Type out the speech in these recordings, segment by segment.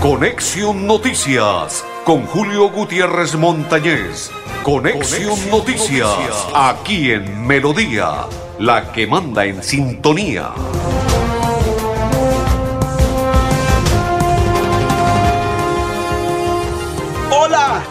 Conexión Noticias con Julio Gutiérrez Montañez. Conexión, Noticias, aquí en Melodía, la que manda en sintonía. Hola,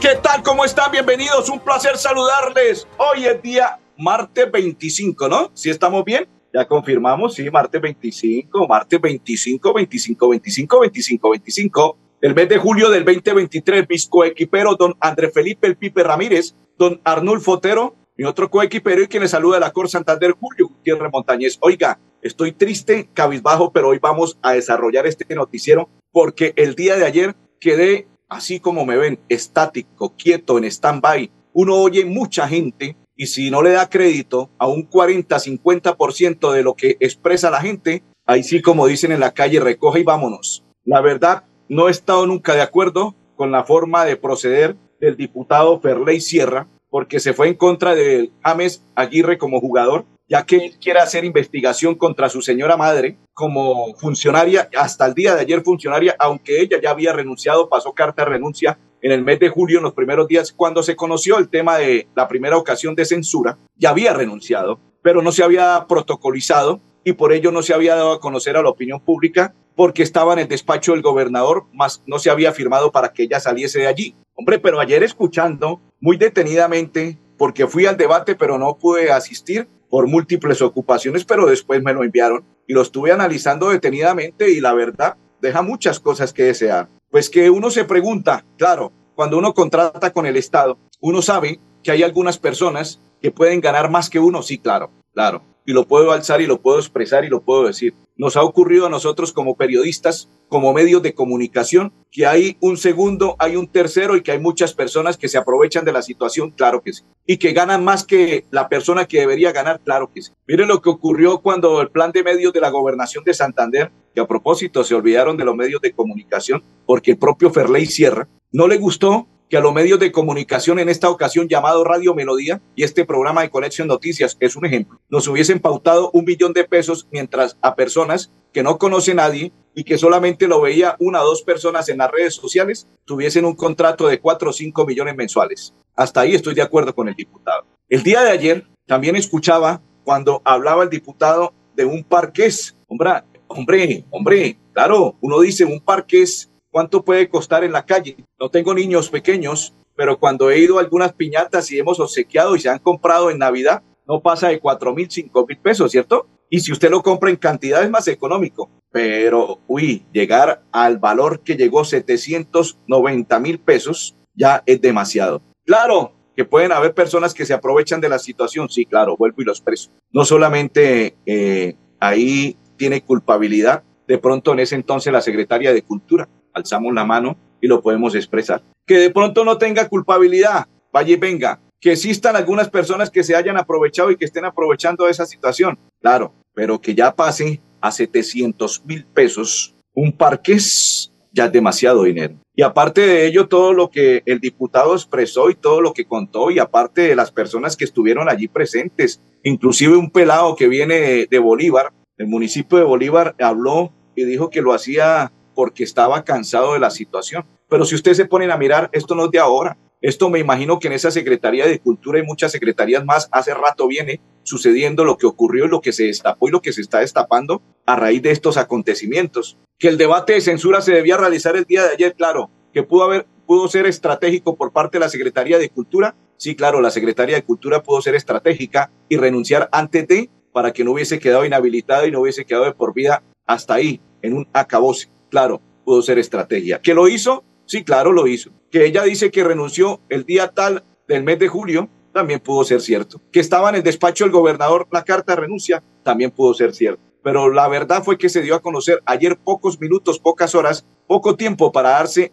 ¿qué tal? ¿Cómo están? Bienvenidos, un placer saludarles. Hoy es día martes 25, ¿no? ¿Sí estamos bien? Ya confirmamos, sí, martes 25, martes 25, 25, 25, 25, 25. El mes de julio del 2023, mis coequiperos, don André Felipe El Pipe Ramírez, don Arnulfo Otero, mi otro coequipero y quien les saluda de la Cor Santander, Julio Gutiérrez Montañez. Oiga, estoy triste, cabizbajo, pero hoy vamos a desarrollar este noticiero porque el día de ayer quedé, así como me ven, estático, quieto, en stand-by. Uno oye mucha gente y si no le da crédito a un 40-50% de lo que expresa la gente, ahí sí, como dicen en la calle, recoge y vámonos. La verdad, no he estado nunca de acuerdo con la forma de proceder del diputado Ferley Sierra, porque se fue en contra de James Aguirre como jugador, ya que él quiere hacer investigación contra su señora madre como funcionaria, hasta el día de ayer funcionaria, aunque ella ya había renunciado, pasó carta de renuncia en el mes de julio, en los primeros días, cuando se conoció el tema de la primera ocasión de censura, ya había renunciado, pero no se había protocolizado y por ello no se había dado a conocer a la opinión pública porque estaba en el despacho del gobernador, más no se había firmado para que ella saliese de allí. Hombre, pero ayer escuchando muy detenidamente, porque fui al debate, pero no pude asistir por múltiples ocupaciones, pero después me lo enviaron y lo estuve analizando detenidamente y la verdad deja muchas cosas que desear. Pues que uno se pregunta, claro, cuando uno contrata con el Estado, uno sabe que hay algunas personas que pueden ganar más que uno, sí, claro, claro. Y lo puedo alzar y lo puedo expresar y lo puedo decir. Nos ha ocurrido a nosotros como periodistas, como medios de comunicación, que hay un segundo, hay un tercero y que hay muchas personas que se aprovechan de la situación, claro que sí. Y que ganan más que la persona que debería ganar, claro que sí. Miren lo que ocurrió cuando el plan de medios de la gobernación de Santander, que a propósito se olvidaron de los medios de comunicación, porque el propio Ferley Sierra no le gustó que a los medios de comunicación en esta ocasión llamado Radio Melodía y este programa de Conexión Noticias es un ejemplo, nos hubiesen pautado un billón de pesos mientras a personas que no conoce nadie y que solamente lo veía una o dos personas en las redes sociales tuviesen un contrato de cuatro o cinco millones mensuales. Hasta ahí estoy de acuerdo con el diputado. El día de ayer también escuchaba cuando hablaba el diputado de un parqués. Hombre, hombre, hombre, claro, uno dice un parqués ¿Cuánto puede costar en la calle? No tengo niños pequeños, pero cuando he ido a algunas piñatas y hemos obsequiado y se han comprado en Navidad, no pasa de cuatro mil, cinco mil pesos, ¿cierto? Y si usted lo compra en cantidad es más económico. Pero, uy, llegar al valor que llegó 790 mil pesos ya es demasiado. Claro que pueden haber personas que se aprovechan de la situación, sí, claro, vuelvo y los expreso. No solamente eh, ahí tiene culpabilidad, de pronto en ese entonces la secretaria de Cultura, alzamos la mano y lo podemos expresar. Que de pronto no tenga culpabilidad, vaya venga. Que existan algunas personas que se hayan aprovechado y que estén aprovechando esa situación, claro, pero que ya pase a 700 mil pesos un parques, ya es demasiado dinero. Y aparte de ello, todo lo que el diputado expresó y todo lo que contó, y aparte de las personas que estuvieron allí presentes, inclusive un pelado que viene de Bolívar, el municipio de Bolívar, habló y dijo que lo hacía porque estaba cansado de la situación. Pero si ustedes se ponen a mirar, esto no es de ahora. Esto me imagino que en esa Secretaría de Cultura y muchas secretarías más hace rato viene sucediendo lo que ocurrió y lo que se destapó y lo que se está destapando a raíz de estos acontecimientos. Que el debate de censura se debía realizar el día de ayer, claro, que pudo haber pudo ser estratégico por parte de la Secretaría de Cultura. Sí, claro, la Secretaría de Cultura pudo ser estratégica y renunciar antes de para que no hubiese quedado inhabilitado y no hubiese quedado de por vida hasta ahí, en un acabose. Claro, pudo ser estrategia. ¿Que lo hizo? Sí, claro, lo hizo. Que ella dice que renunció el día tal del mes de julio, también pudo ser cierto. Que estaba en el despacho del gobernador la carta de renuncia, también pudo ser cierto. Pero la verdad fue que se dio a conocer ayer pocos minutos, pocas horas, poco tiempo para darse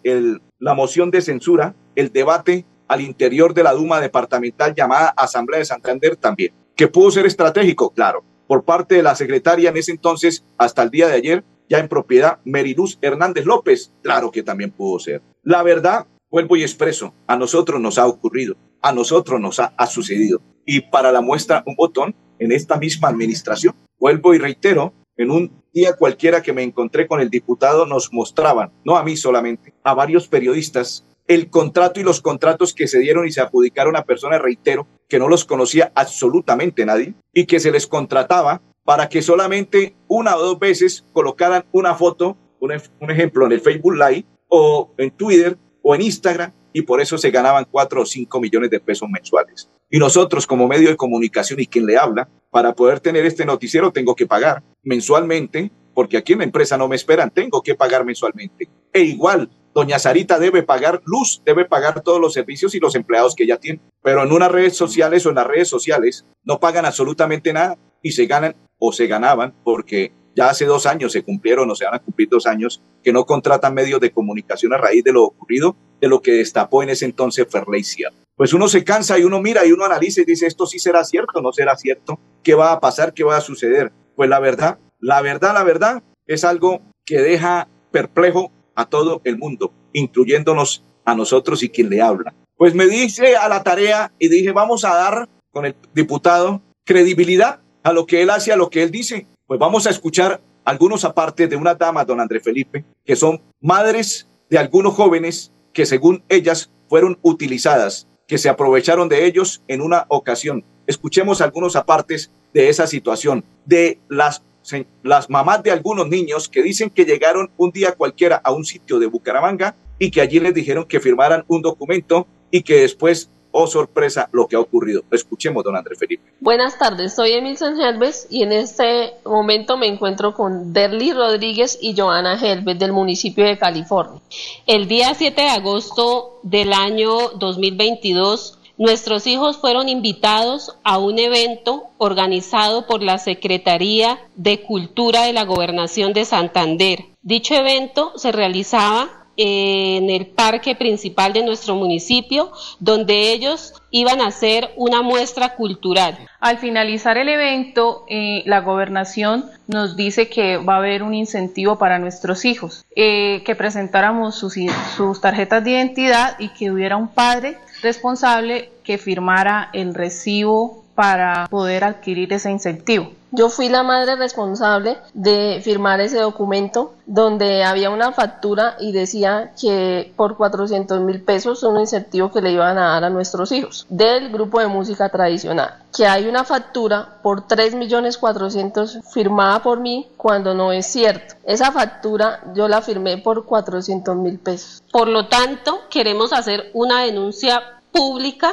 la moción de censura, el debate al interior de la Duma departamental llamada Asamblea de Santander también. Que pudo ser estratégico, claro, por parte de la secretaria en ese entonces hasta el día de ayer, ya en propiedad Meriluz Hernández López, claro que también pudo ser. La verdad, vuelvo y expreso, a nosotros nos ha ocurrido, a nosotros nos ha, sucedido. Y para la muestra, un botón en esta misma administración. Vuelvo y reitero, en un día cualquiera que me encontré con el diputado nos mostraban, no a mí solamente, a varios periodistas, el contrato y los contratos que se dieron y se adjudicaron a personas, reitero, que no los conocía absolutamente nadie y que se les contrataba para que solamente una o dos veces colocaran una foto, un, ejemplo en el Facebook Live o en Twitter o en Instagram y por eso se ganaban cuatro o cinco millones de pesos mensuales. Y nosotros como medio de comunicación y quien le habla, para poder tener este noticiero tengo que pagar mensualmente, porque aquí en la empresa no me esperan, tengo que pagar mensualmente. E igual, doña Sarita debe pagar luz, debe pagar todos los servicios y los empleados que ella tiene. Pero en unas redes sociales o en las redes sociales no pagan absolutamente nada y se ganan o se ganaban porque ya hace dos años se cumplieron o se van a cumplir dos años que no contratan medios de comunicación a raíz de lo ocurrido, de lo que destapó en ese entonces Ferleicia. Pues uno se cansa y uno mira y uno analiza y dice, esto sí será cierto, no será cierto, qué va a pasar, qué va a suceder. Pues la verdad, la verdad, la verdad es algo que deja perplejo a todo el mundo, incluyéndonos a nosotros y quien le habla. Pues me dice a la tarea y dije, vamos a dar con el diputado credibilidad a lo que él hace, a lo que él dice. Pues vamos a escuchar algunos apartes de una dama, don André Felipe, que son madres de algunos jóvenes que según ellas fueron utilizadas, que se aprovecharon de ellos en una ocasión. Escuchemos algunos apartes de esa situación, de las, las mamás de algunos niños que dicen que llegaron un día cualquiera a un sitio de Bucaramanga y que allí les dijeron que firmaran un documento y que después oh sorpresa, lo que ha ocurrido. Escuchemos, don Andrés Felipe. Buenas tardes, soy Emilson Helves y en este momento me encuentro con Derly Rodríguez y Joana Helves del municipio de California. El día 7 de agosto del año 2022, Nuestros hijos fueron invitados a un evento organizado por la Secretaría de Cultura de la Gobernación de Santander. Dicho evento se realizaba en el parque principal de nuestro municipio, donde ellos iban a hacer una muestra cultural. Al finalizar el evento, eh, la gobernación nos dice que va a haber un incentivo para nuestros hijos, eh, que presentáramos sus, sus tarjetas de identidad y que hubiera un padre responsable que firmara el recibo para poder adquirir ese incentivo. Yo fui la madre responsable de firmar ese documento donde había una factura y decía que por 400 mil pesos un incentivo que le iban a dar a nuestros hijos del grupo de música tradicional. Que hay una factura por 3 millones 400 firmada por mí cuando no es cierto. Esa factura yo la firmé por 400 mil pesos. Por lo tanto, queremos hacer una denuncia pública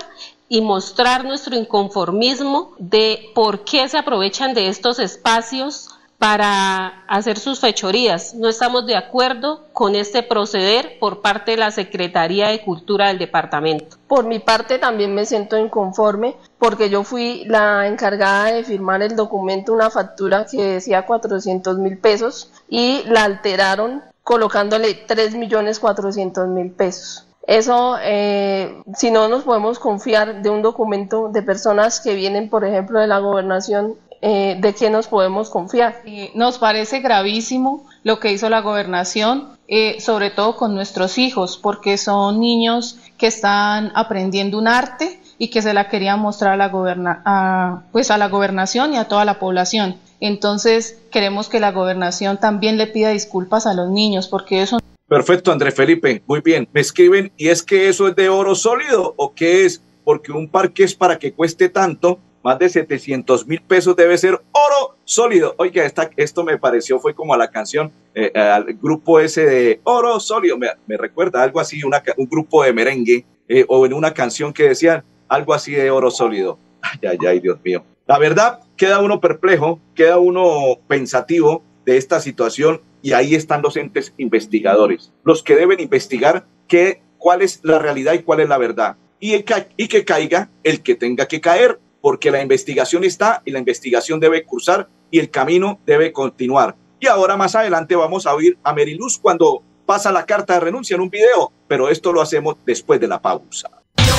y mostrar nuestro inconformismo de por qué se aprovechan de estos espacios para hacer sus fechorías. No estamos de acuerdo con este proceder por parte de la Secretaría de Cultura del departamento. Por mi parte también me siento inconforme porque yo fui la encargada de firmar el documento, una factura que decía 400 mil pesos y la alteraron colocándole 3 millones 400 mil pesos. Eso, eh, si no nos podemos confiar de un documento de personas que vienen, por ejemplo, de la gobernación, eh, ¿de qué nos podemos confiar? nos parece gravísimo lo que hizo la gobernación, eh, sobre todo con nuestros hijos, porque son niños que están aprendiendo un arte y que se la querían mostrar a la, goberna pues a la gobernación y a toda la población. Entonces, queremos que la gobernación también le pida disculpas a los niños, porque eso Perfecto, André Felipe. Muy bien. Me escriben, ¿y es que eso es de oro sólido o qué es? Porque un parque es para que cueste tanto, más de 700 mil pesos debe ser oro sólido. Oiga, esta, esto me pareció, fue como a la canción, eh, al grupo ese de oro sólido. Me, recuerda algo así, una, un grupo de merengue eh, o en una canción que decían algo así de oro sólido. Ay, ay, ay, Dios mío. La verdad, queda uno perplejo, queda uno pensativo de esta situación y ahí están los entes investigadores, los que deben investigar qué, cuál es la realidad y cuál es la verdad. Y, y que caiga el que tenga que caer, porque la investigación está y la investigación debe cursar y el camino debe continuar. Y ahora más adelante vamos a oír a Meriluz cuando pasa la carta de renuncia en un video, pero esto lo hacemos después de la pausa.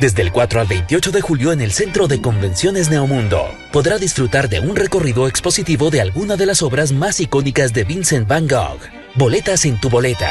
Desde el 4 al 28 de julio en el Centro de Convenciones Neomundo, podrá disfrutar de un recorrido expositivo de alguna de las obras más icónicas de Vincent Van Gogh. Boletas en tu boleta.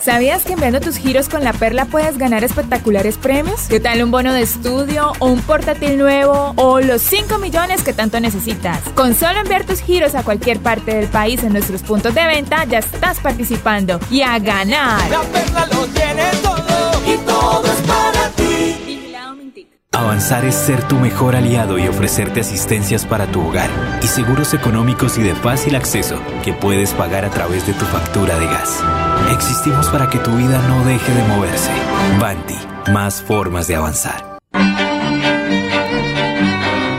¿Sabías que enviando tus giros con la perla puedes ganar espectaculares premios? ¿Qué tal un bono de estudio o un portátil nuevo o los 5 millones que tanto necesitas? Con solo enviar tus giros a cualquier parte del país en nuestros puntos de venta ya estás participando y a ganar. La perla lo tiene todo y todo es para ti. Avanzar es ser tu mejor aliado y ofrecerte asistencias para tu hogar y seguros económicos y de fácil acceso que puedes pagar a través de tu factura de gas. Existimos para que tu vida no deje de moverse. Banti, más formas de avanzar.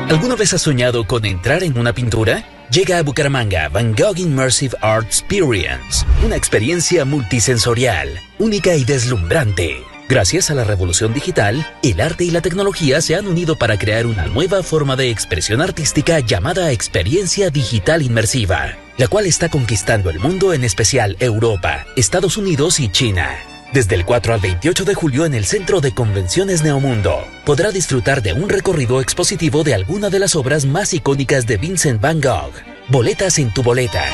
¿Alguna vez has soñado con entrar en una pintura? Llega a Bucaramanga Van Gogh Immersive Art Experience, una experiencia multisensorial, única y deslumbrante. Gracias a la revolución digital, el arte y la tecnología se han unido para crear una nueva forma de expresión artística llamada experiencia digital inmersiva, la cual está conquistando el mundo, en especial Europa, Estados Unidos y China. Desde el 4 al 28 de julio en el Centro de Convenciones Neomundo, podrá disfrutar de un recorrido expositivo de alguna de las obras más icónicas de Vincent Van Gogh. Boletas en tu boleta.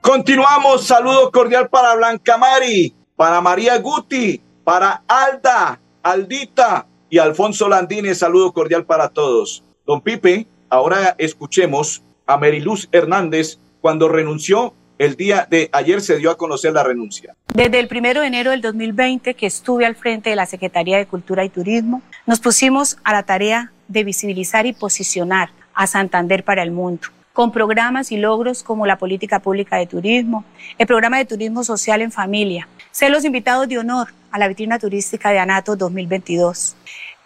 Continuamos, saludo cordial para Blanca Mari, para María Guti, para Alda, Aldita y Alfonso Landines, saludo cordial para todos. Don Pipe, ahora escuchemos a Meriluz Hernández cuando renunció el día de ayer se dio a conocer la renuncia. Desde el primero de enero del 2020 que estuve al frente de la Secretaría de Cultura y Turismo, nos pusimos a la tarea de visibilizar y posicionar a Santander para el mundo con programas y logros como la política pública de turismo, el programa de turismo social en familia, ser los invitados de honor a la vitrina turística de ANATO 2022,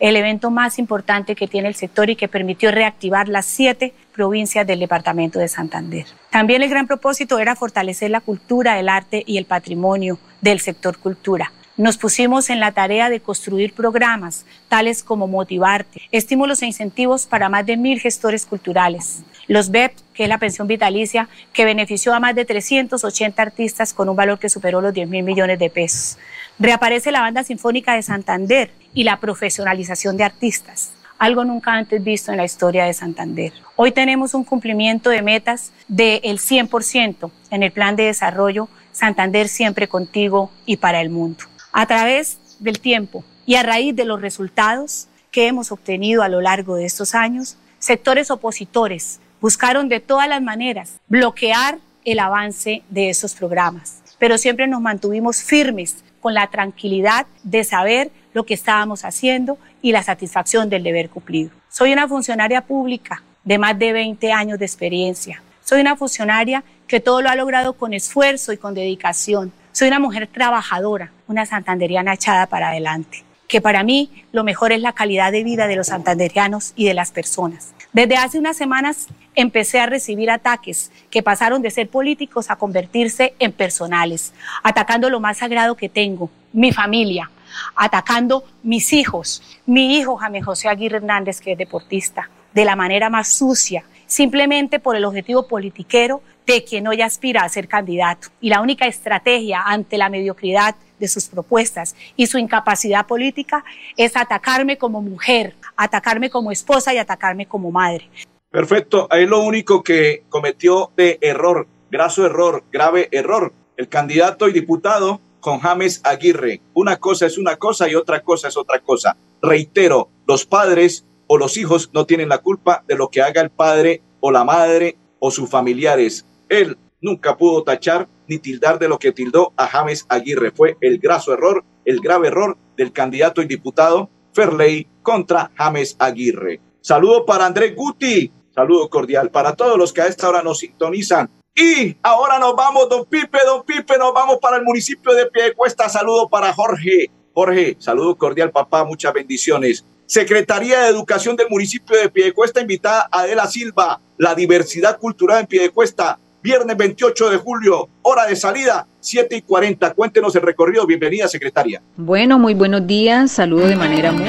el evento más importante que tiene el sector y que permitió reactivar las siete provincias del departamento de Santander. También el gran propósito era fortalecer la cultura, el arte y el patrimonio del sector cultura nos pusimos en la tarea de construir programas tales como Motivarte, estímulos e incentivos para más de mil gestores culturales. Los BEP, que es la pensión vitalicia, que benefició a más de 380 artistas con un valor que superó los 10 mil millones de pesos. Reaparece la Banda Sinfónica de Santander y la profesionalización de artistas algo nunca antes visto en la historia de Santander. Hoy tenemos un cumplimiento de metas del 100% en el plan de desarrollo Santander siempre contigo y para el mundo. A través del tiempo y a raíz de los resultados que hemos obtenido a lo largo de estos años, sectores opositores buscaron de todas las maneras bloquear el avance de esos programas, pero siempre nos mantuvimos firmes con la tranquilidad de saber lo que estábamos haciendo y la satisfacción del deber cumplido. Soy una funcionaria pública de más de 20 años de experiencia. Soy una funcionaria que todo lo ha logrado con esfuerzo y con dedicación, soy una mujer trabajadora, una santanderiana echada para adelante, que para mí lo mejor es la calidad de vida de los santanderianos y de las personas. Desde hace unas semanas empecé a recibir ataques que pasaron de ser políticos a convertirse en personales, atacando lo más sagrado que tengo, mi familia, atacando mis hijos, mi hijo Jaime José Aguirre Hernández, que es deportista, de la manera más sucia, simplemente por el objetivo politiquero de quien hoy aspira a ser candidato. Y la única estrategia ante la mediocridad de sus propuestas y su incapacidad política es atacarme como mujer, atacarme como esposa y atacarme como madre. Perfecto, ahí lo único que cometió de error, graso error, grave error, el candidato y diputado con James Aguirre. Una cosa es una cosa y otra cosa es otra cosa. Reitero, los padres o los hijos no tienen la culpa de lo que haga el padre o la madre o sus familiares. Él nunca pudo tachar ni tildar de lo que tildó a James Aguirre. Fue el graso error, el grave error del candidato y diputado Ferley contra James Aguirre. Saludo para Andrés Guti, saludo cordial para todos los que a esta hora nos sintonizan. Y ahora nos vamos, don Pipe, don Pipe, nos vamos para el municipio de Piedecuesta. Saludo para Jorge. Jorge, saludo cordial, papá, muchas bendiciones. Secretaría de Educación del municipio de Piedecuesta invitada Adela Silva, la diversidad cultural en Piedecuesta, viernes 28 de julio, hora de salida, 7 y 40. Cuéntenos el recorrido. Bienvenida, secretaria. Bueno, muy buenos días. Saludo de manera muy...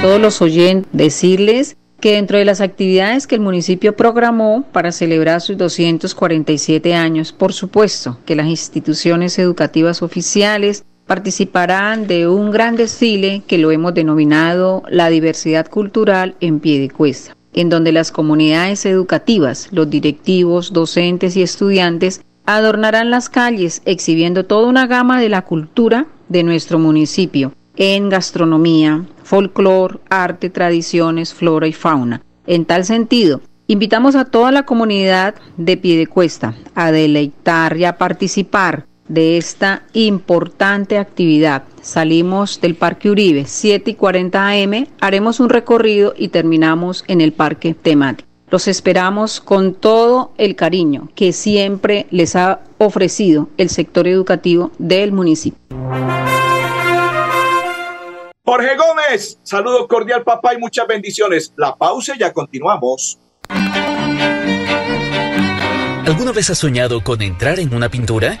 Todos los oyentes, decirles que dentro de las actividades que el municipio programó para celebrar sus 247 años, por supuesto que las instituciones educativas oficiales participarán de un gran desfile que lo hemos denominado la diversidad cultural en pie de cuesta en donde las comunidades educativas, los directivos, docentes y estudiantes adornarán las calles exhibiendo toda una gama de la cultura de nuestro municipio en gastronomía, folclor, arte, tradiciones, flora y fauna. En tal sentido, invitamos a toda la comunidad de Piedecuesta a deleitar y a participar de esta importante actividad. Salimos del Parque Uribe, 7 y 40 am, haremos un recorrido y terminamos en el Parque Temático. Los esperamos con todo el cariño que siempre les ha ofrecido el sector educativo del municipio. Jorge Gómez, saludo cordial papá y muchas bendiciones. La pausa y ya continuamos. ¿Alguna vez has soñado con entrar en una pintura?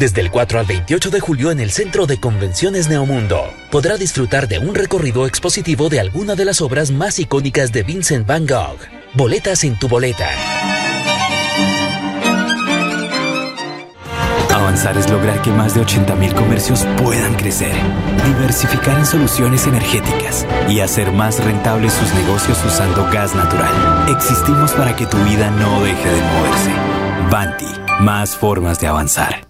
Desde el 4 al 28 de julio en el Centro de Convenciones Neomundo, podrá disfrutar de un recorrido expositivo de alguna de las obras más icónicas de Vincent Van Gogh. Boletas en tu boleta. Avanzar es lograr que más de 80.000 comercios puedan crecer, diversificar en soluciones energéticas y hacer más rentables sus negocios usando gas natural. Existimos para que tu vida no deje de moverse. Banti, más formas de avanzar.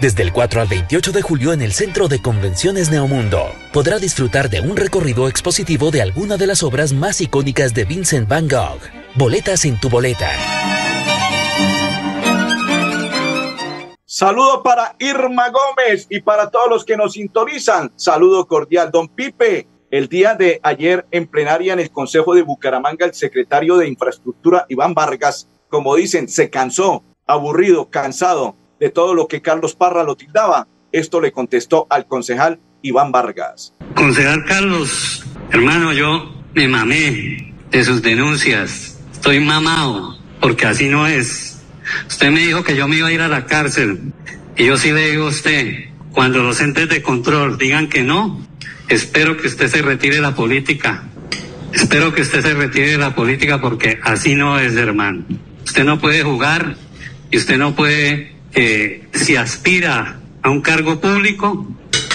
Desde el 4 al 28 de julio en el Centro de Convenciones Neomundo, podrá disfrutar de un recorrido expositivo de alguna de las obras más icónicas de Vincent Van Gogh. Boletas en tu boleta. Saludo para Irma Gómez y para todos los que nos sintonizan. Saludo cordial, don Pipe. El día de ayer en plenaria en el Consejo de Bucaramanga, el secretario de Infraestructura, Iván Vargas, como dicen, se cansó, aburrido, cansado de todo lo que Carlos Parra lo tildaba. Esto le contestó al concejal Iván Vargas. Concejal Carlos, hermano, yo me mamé de sus denuncias. Estoy mamado, porque así no es. Usted me dijo que yo me iba a ir a la cárcel. Y yo sí le digo a usted, cuando los entes de control digan que no, espero que usted se retire de la política. Espero que usted se retire de la política porque así no es, hermano. Usted no puede jugar y usted no puede si aspira a un cargo público,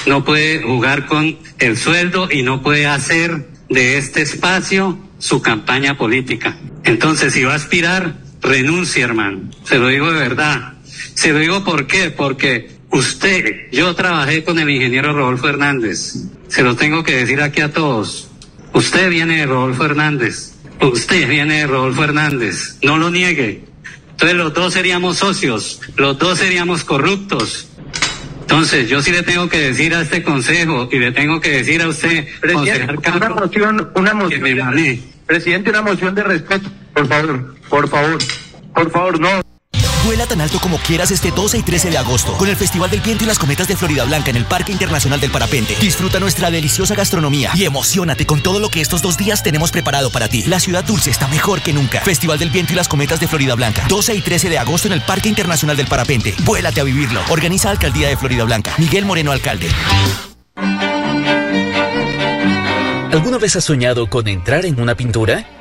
no puede jugar con el sueldo y no puede hacer de este espacio su campaña política. Entonces, si va a aspirar, renuncie, hermano. Se lo digo de verdad. Se lo digo por qué, porque usted, yo trabajé con el ingeniero Rodolfo Hernández. Se lo tengo que decir aquí a todos. Usted viene de Rodolfo Hernández. Usted viene de Rodolfo Hernández. No lo niegue. Entonces los dos seríamos socios, los dos seríamos corruptos. Entonces, yo sí le tengo que decir a este consejo y le tengo que decir a usted, Presidente, una moción, una moción. Presidente, una moción de respeto, por favor, por favor, por favor, no. Vuela tan alto como quieras este 12 y 13 de agosto con el Festival del Viento y las Cometas de Florida Blanca en el Parque Internacional del Parapente. Disfruta nuestra deliciosa gastronomía y emocionate con todo lo que estos dos días tenemos preparado para ti. La ciudad dulce está mejor que nunca. Festival del Viento y las Cometas de Florida Blanca. 12 y 13 de agosto en el Parque Internacional del Parapente. Vuélate a vivirlo. Organiza Alcaldía de Florida Blanca. Miguel Moreno, alcalde. ¿Alguna vez has soñado con entrar en una pintura?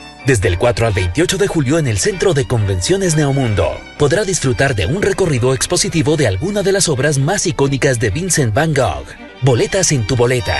Desde el 4 al 28 de julio en el Centro de Convenciones Neomundo, podrá disfrutar de un recorrido expositivo de alguna de las obras más icónicas de Vincent Van Gogh. Boletas en tu boleta.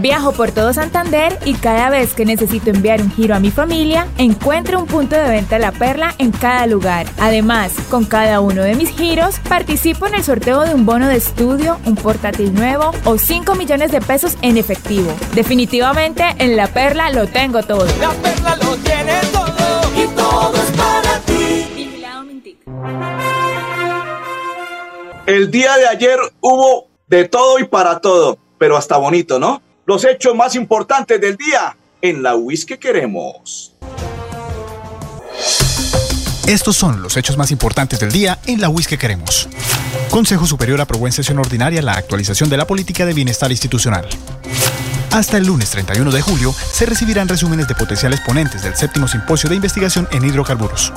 Viajo por todo Santander y cada vez que necesito enviar un giro a mi familia, encuentro un punto de venta La Perla en cada lugar. Además, con cada uno de mis giros, participo en el sorteo de un bono de estudio, un portátil nuevo o 5 millones de pesos en efectivo. Definitivamente en La Perla lo tengo todo. La Perla lo tiene todo y todo es para ti. El día de ayer hubo de todo y para todo, pero hasta bonito, ¿no? Los hechos más importantes del día en la WIS que queremos. Estos son los hechos más importantes del día en la WIS que queremos. Consejo Superior aprobó en sesión ordinaria la actualización de la política de bienestar institucional. Hasta el lunes 31 de julio se recibirán resúmenes de potenciales ponentes del séptimo simposio de investigación en hidrocarburos.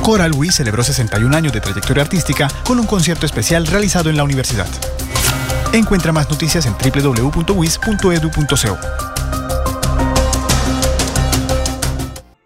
Coral WIS celebró 61 años de trayectoria artística con un concierto especial realizado en la universidad. Encuentra más noticias en www.wis.edu.co.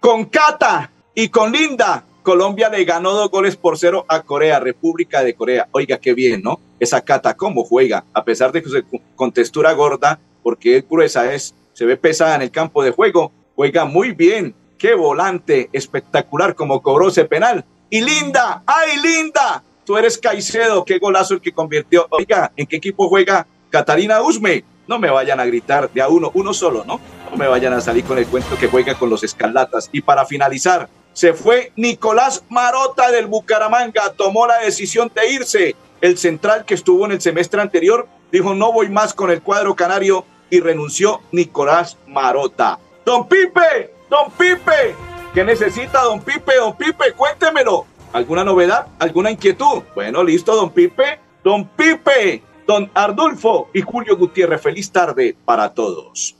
Con Cata y con Linda, Colombia le ganó dos goles por cero a Corea, República de Corea. Oiga, qué bien, ¿no? Esa Cata, ¿cómo juega? A pesar de que se, con textura gorda, porque es gruesa, es, se ve pesada en el campo de juego, juega muy bien. Qué volante espectacular como cobró ese penal. Y Linda, ¡ay, Linda! Tú eres Caicedo, qué golazo el que convirtió. Oiga, ¿en qué equipo juega Catarina Usme? No me vayan a gritar de a uno, uno solo, ¿no? No me vayan a salir con el cuento que juega con los escarlatas. Y para finalizar, se fue Nicolás Marota del Bucaramanga, tomó la decisión de irse. El central que estuvo en el semestre anterior dijo no voy más con el cuadro canario y renunció Nicolás Marota. Don Pipe, don Pipe, ¿qué necesita don Pipe? Don Pipe, cuéntemelo. ¿Alguna novedad? ¿Alguna inquietud? Bueno, listo, don Pipe. Don Pipe, don Ardulfo y Julio Gutiérrez. Feliz tarde para todos.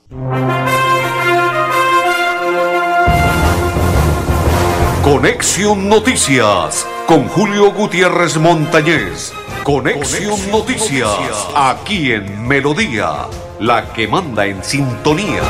Conexión Noticias con Julio Gutiérrez Montañez. Conexión Noticias aquí en Melodía, la que manda en sintonía.